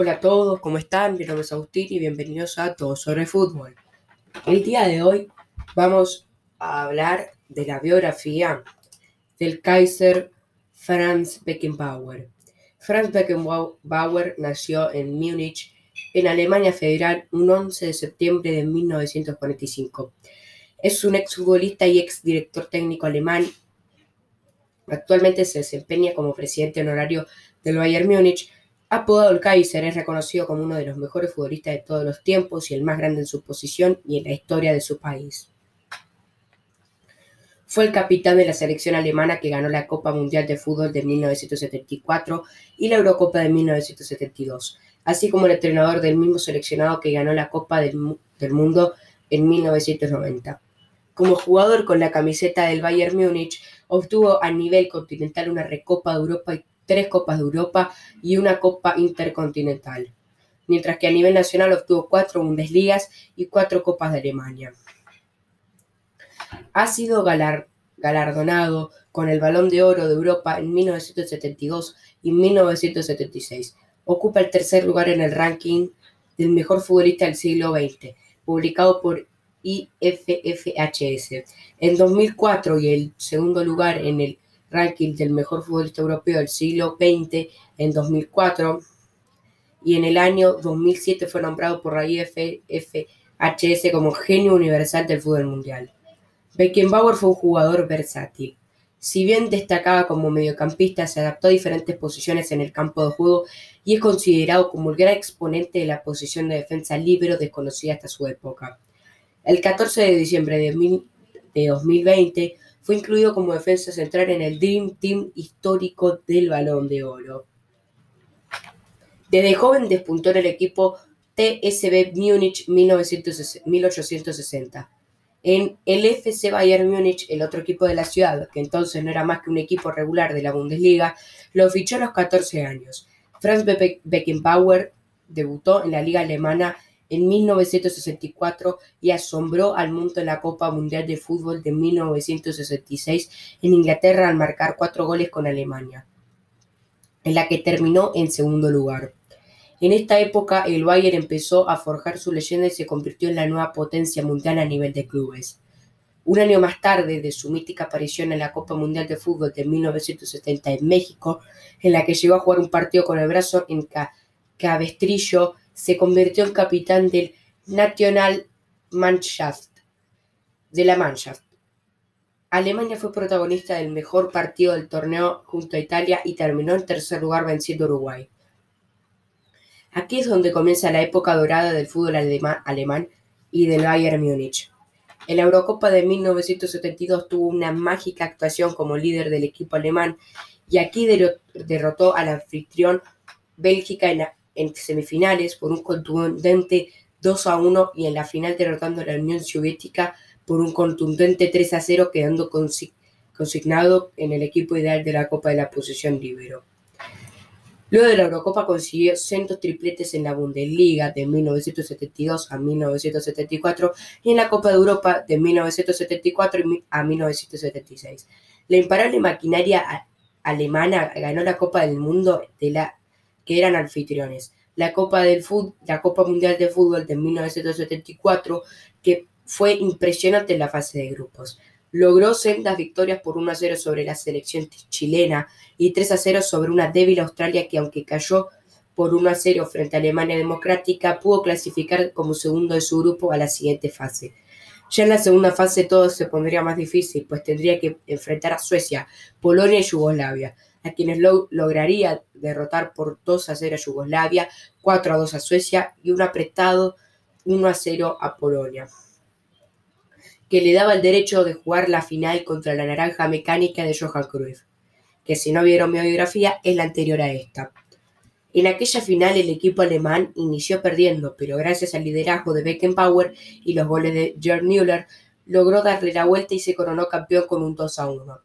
Hola a todos, ¿cómo están? Mi nombre es Agustín y bienvenidos a Todo sobre Fútbol. El día de hoy vamos a hablar de la biografía del Kaiser Franz Beckenbauer. Franz Beckenbauer nació en Múnich, en Alemania Federal, un 11 de septiembre de 1945. Es un exfutbolista y exdirector técnico alemán. Actualmente se desempeña como presidente honorario del Bayern Múnich Apodado el Kaiser, es reconocido como uno de los mejores futbolistas de todos los tiempos y el más grande en su posición y en la historia de su país. Fue el capitán de la selección alemana que ganó la Copa Mundial de Fútbol de 1974 y la Eurocopa de 1972, así como el entrenador del mismo seleccionado que ganó la Copa del, Mundo en 1990. Como jugador con la camiseta del Bayern Múnich, obtuvo a nivel continental una Recopa de Europa y tres Copas de Europa y una Copa Intercontinental, mientras que a nivel nacional obtuvo cuatro Bundesligas y cuatro Copas de Alemania. Ha sido galardonado con el Balón de Oro de Europa en 1972 y 1976. Ocupa el tercer lugar en el ranking del mejor futbolista del siglo XX, publicado por IFFHS. En 2004 y el segundo lugar en el ranking del mejor futbolista europeo del siglo XX en 2004 y en el año 2007 fue nombrado por la IFFHS como genio universal del fútbol mundial. Beckenbauer fue un jugador versátil. Si bien destacaba como mediocampista, se adaptó a diferentes posiciones en el campo de juego y es considerado como el gran exponente de la posición de defensa libre desconocida hasta su época. El 14 de diciembre de 2020 fue incluido como defensa central en el Dream Team histórico del Balón de Oro. Desde joven despuntó en el equipo TSB Múnich 1860. En el FC Bayern Múnich, el otro equipo de la ciudad, que entonces no era más que un equipo regular de la Bundesliga, lo fichó a los 14 años. Franz Beckenbauer debutó en la liga alemana en 1964 y asombró al mundo en la Copa Mundial de Fútbol de 1966 en Inglaterra al marcar cuatro goles con Alemania, en la que terminó en segundo lugar. En esta época el Bayern empezó a forjar su leyenda y se convirtió en la nueva potencia mundial a nivel de clubes. Un año más tarde de su mítica aparición en la Copa Mundial de Fútbol de 1970 en México, en la que llegó a jugar un partido con el brazo en cabestrillo se convirtió en capitán del National Mannschaft, de la Mannschaft. Alemania fue protagonista del mejor partido del torneo junto a Italia y terminó en tercer lugar venciendo a Uruguay. Aquí es donde comienza la época dorada del fútbol alemán y del Bayern Múnich. En la Eurocopa de 1972 tuvo una mágica actuación como líder del equipo alemán y aquí derrotó al anfitrión Bélgica en, en semifinales por un contundente 2 a 1 y en la final derrotando a la Unión Soviética por un contundente 3 a 0 quedando consignado en el equipo ideal de la Copa de la Posición Libero. Luego de la Eurocopa consiguió centos tripletes en la Bundesliga de 1972 a 1974 y en la Copa de Europa de 1974 a 1976. La imparable maquinaria alemana ganó la Copa del Mundo de la que eran anfitriones. La Copa, del la Copa Mundial de Fútbol de 1974, que fue impresionante en la fase de grupos. Logró sendas victorias por 1 a 0 sobre la selección chilena y 3 a 0 sobre una débil Australia que aunque cayó por 1 a 0 frente a Alemania Democrática, pudo clasificar como segundo de su grupo a la siguiente fase. Ya en la segunda fase todo se pondría más difícil, pues tendría que enfrentar a Suecia, Polonia y Yugoslavia a quienes lograría derrotar por 2 a 0 a Yugoslavia, 4 a 2 a Suecia y un apretado 1 a 0 a Polonia, que le daba el derecho de jugar la final contra la naranja mecánica de Johan Cruyff, que si no vieron mi biografía es la anterior a esta. En aquella final el equipo alemán inició perdiendo, pero gracias al liderazgo de Beckenbauer y los goles de Gerd Müller, logró darle la vuelta y se coronó campeón con un 2 a 1.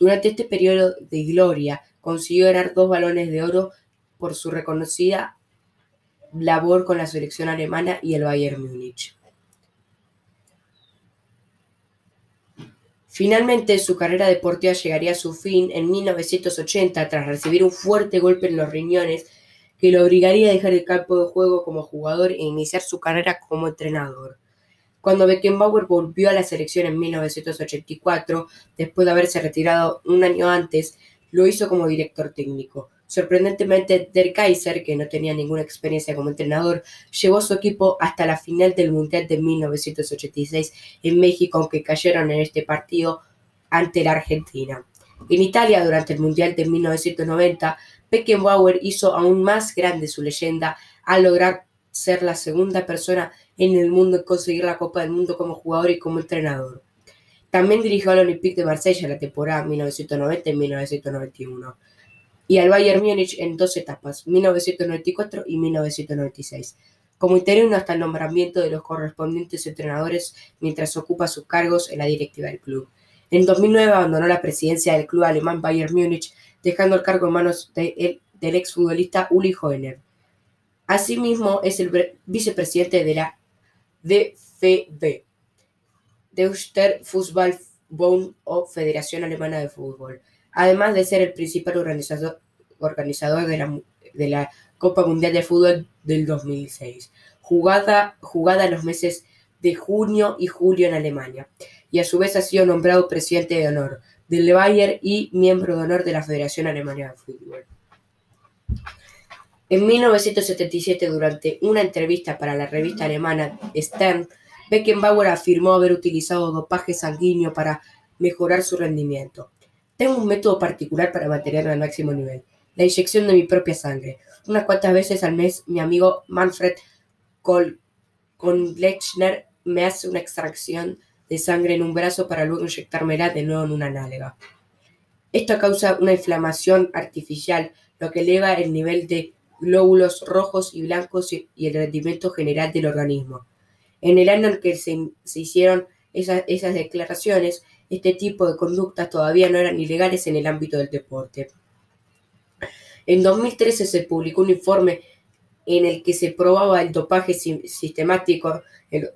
Durante este periodo de gloria consiguió ganar dos balones de oro por su reconocida labor con la selección alemana y el Bayern Múnich. Finalmente, su carrera deportiva llegaría a su fin en 1980 tras recibir un fuerte golpe en los riñones que lo obligaría a dejar el campo de juego como jugador e iniciar su carrera como entrenador. Cuando Beckenbauer volvió a la selección en 1984, después de haberse retirado un año antes, lo hizo como director técnico. Sorprendentemente, Der Kaiser, que no tenía ninguna experiencia como entrenador, llevó a su equipo hasta la final del Mundial de 1986 en México, aunque cayeron en este partido ante la Argentina. En Italia, durante el Mundial de 1990, Beckenbauer hizo aún más grande su leyenda al lograr ser la segunda persona en el mundo en conseguir la Copa del Mundo como jugador y como entrenador. También dirigió al Olympique de Marsella la temporada 1990 y 1991 y al Bayern Múnich en dos etapas, 1994 y 1996, como interino hasta el nombramiento de los correspondientes entrenadores mientras ocupa sus cargos en la directiva del club. En 2009 abandonó la presidencia del club alemán Bayern Múnich, dejando el cargo en manos de del exfutbolista Uli Hoener. Asimismo, es el vicepresidente de la DFB, Deutscher Fußballbund o Federación Alemana de Fútbol, además de ser el principal organizador, organizador de, la, de la Copa Mundial de Fútbol del 2006, jugada, jugada en los meses de junio y julio en Alemania, y a su vez ha sido nombrado presidente de honor del Bayern y miembro de honor de la Federación Alemana de Fútbol. En 1977, durante una entrevista para la revista alemana Stern, Beckenbauer afirmó haber utilizado dopaje sanguíneo para mejorar su rendimiento. Tengo un método particular para mantenerlo al máximo nivel, la inyección de mi propia sangre. Unas cuantas veces al mes, mi amigo Manfred Kohl-Lechner me hace una extracción de sangre en un brazo para luego inyectármela de nuevo en una nalga. Esto causa una inflamación artificial, lo que eleva el nivel de glóbulos rojos y blancos y el rendimiento general del organismo. En el año en que se, hicieron esas, esas declaraciones, este tipo de conductas todavía no eran ilegales en el ámbito del deporte. En 2013 se publicó un informe en el que se probaba el dopaje sistemático en,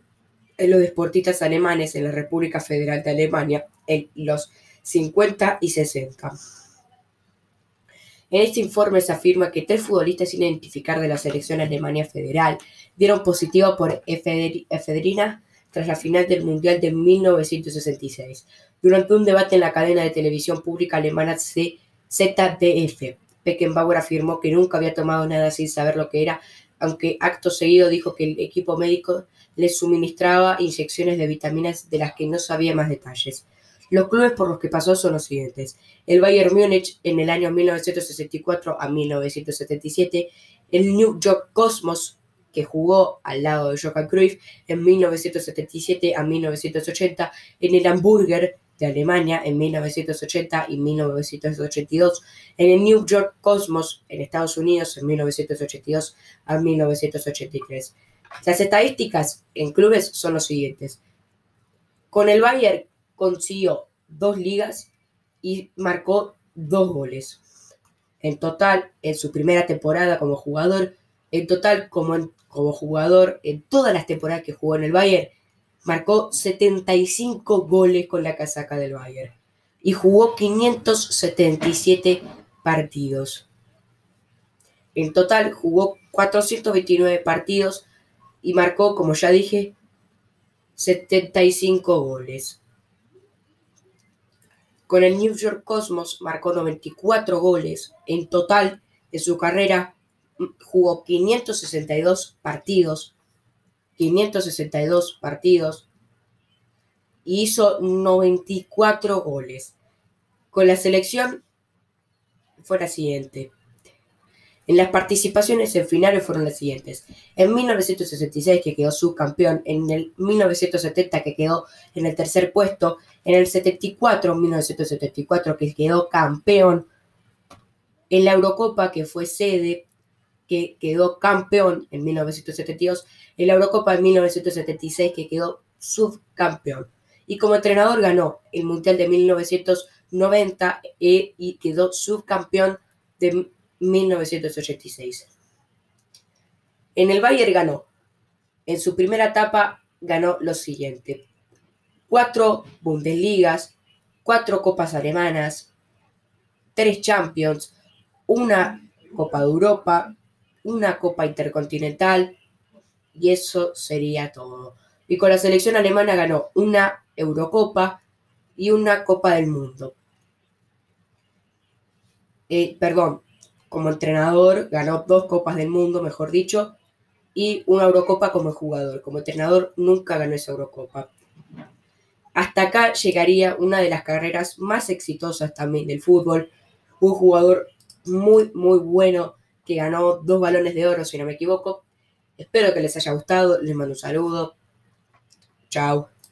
los deportistas alemanes en la República Federal de Alemania en los 50 y 60. En este informe se afirma que tres futbolistas sin identificar de la selección Alemania Federal dieron positivo por efedrina tras la final del Mundial de 1966, durante un debate en la cadena de televisión pública alemana ZDF. Beckenbauer afirmó que nunca había tomado nada sin saber lo que era, aunque acto seguido dijo que el equipo médico le suministraba inyecciones de vitaminas de las que no sabía más detalles. Los clubes por los que pasó son los siguientes. El Bayern Múnich en el año 1964 a 1977, el New York Cosmos que jugó al lado de Johan Cruyff en 1977 a 1980, en el Hamburger de Alemania en 1980 y 1982, en el New York Cosmos en Estados Unidos en 1982 a 1983. Las estadísticas en clubes son los siguientes. Con el Bayern consiguió dos ligas y marcó dos goles. En total, en su primera temporada como jugador, en total como, jugador, en todas las temporadas que jugó en el Bayern, marcó 75 goles con la casaca del Bayern y jugó 577 partidos. En total jugó 429 partidos y marcó, como ya dije, 75 goles. Con el New York Cosmos marcó 94 goles. En total, en su carrera, jugó 562 partidos. 562 partidos. Y hizo 94 goles. Con la selección fue la siguiente. En las participaciones en finales fueron las siguientes. En 1966 que quedó subcampeón, en el 1970 que quedó en el tercer puesto, en el 74, 1974 que quedó campeón, en la Eurocopa que fue sede, que quedó campeón en 1972, en la Eurocopa en 1976 que quedó subcampeón. Y como entrenador ganó el Mundial de 1990 e, y quedó subcampeón de 1986. En el Bayern ganó. En su primera etapa ganó lo siguiente. Cuatro Bundesligas, cuatro Copas Alemanas, tres Champions, una Copa de Europa, una Copa Intercontinental y eso sería todo. Y con la selección alemana ganó una Eurocopa y una Copa del Mundo. Eh, perdón, como entrenador ganó dos Copas del Mundo, mejor dicho, y una Eurocopa como jugador. Como entrenador nunca ganó esa Eurocopa. Hasta acá llegaría una de las carreras más exitosas también del fútbol. Un jugador muy, muy bueno que ganó dos balones de oro, si no me equivoco. Espero que les haya gustado. Les mando un saludo. Chao.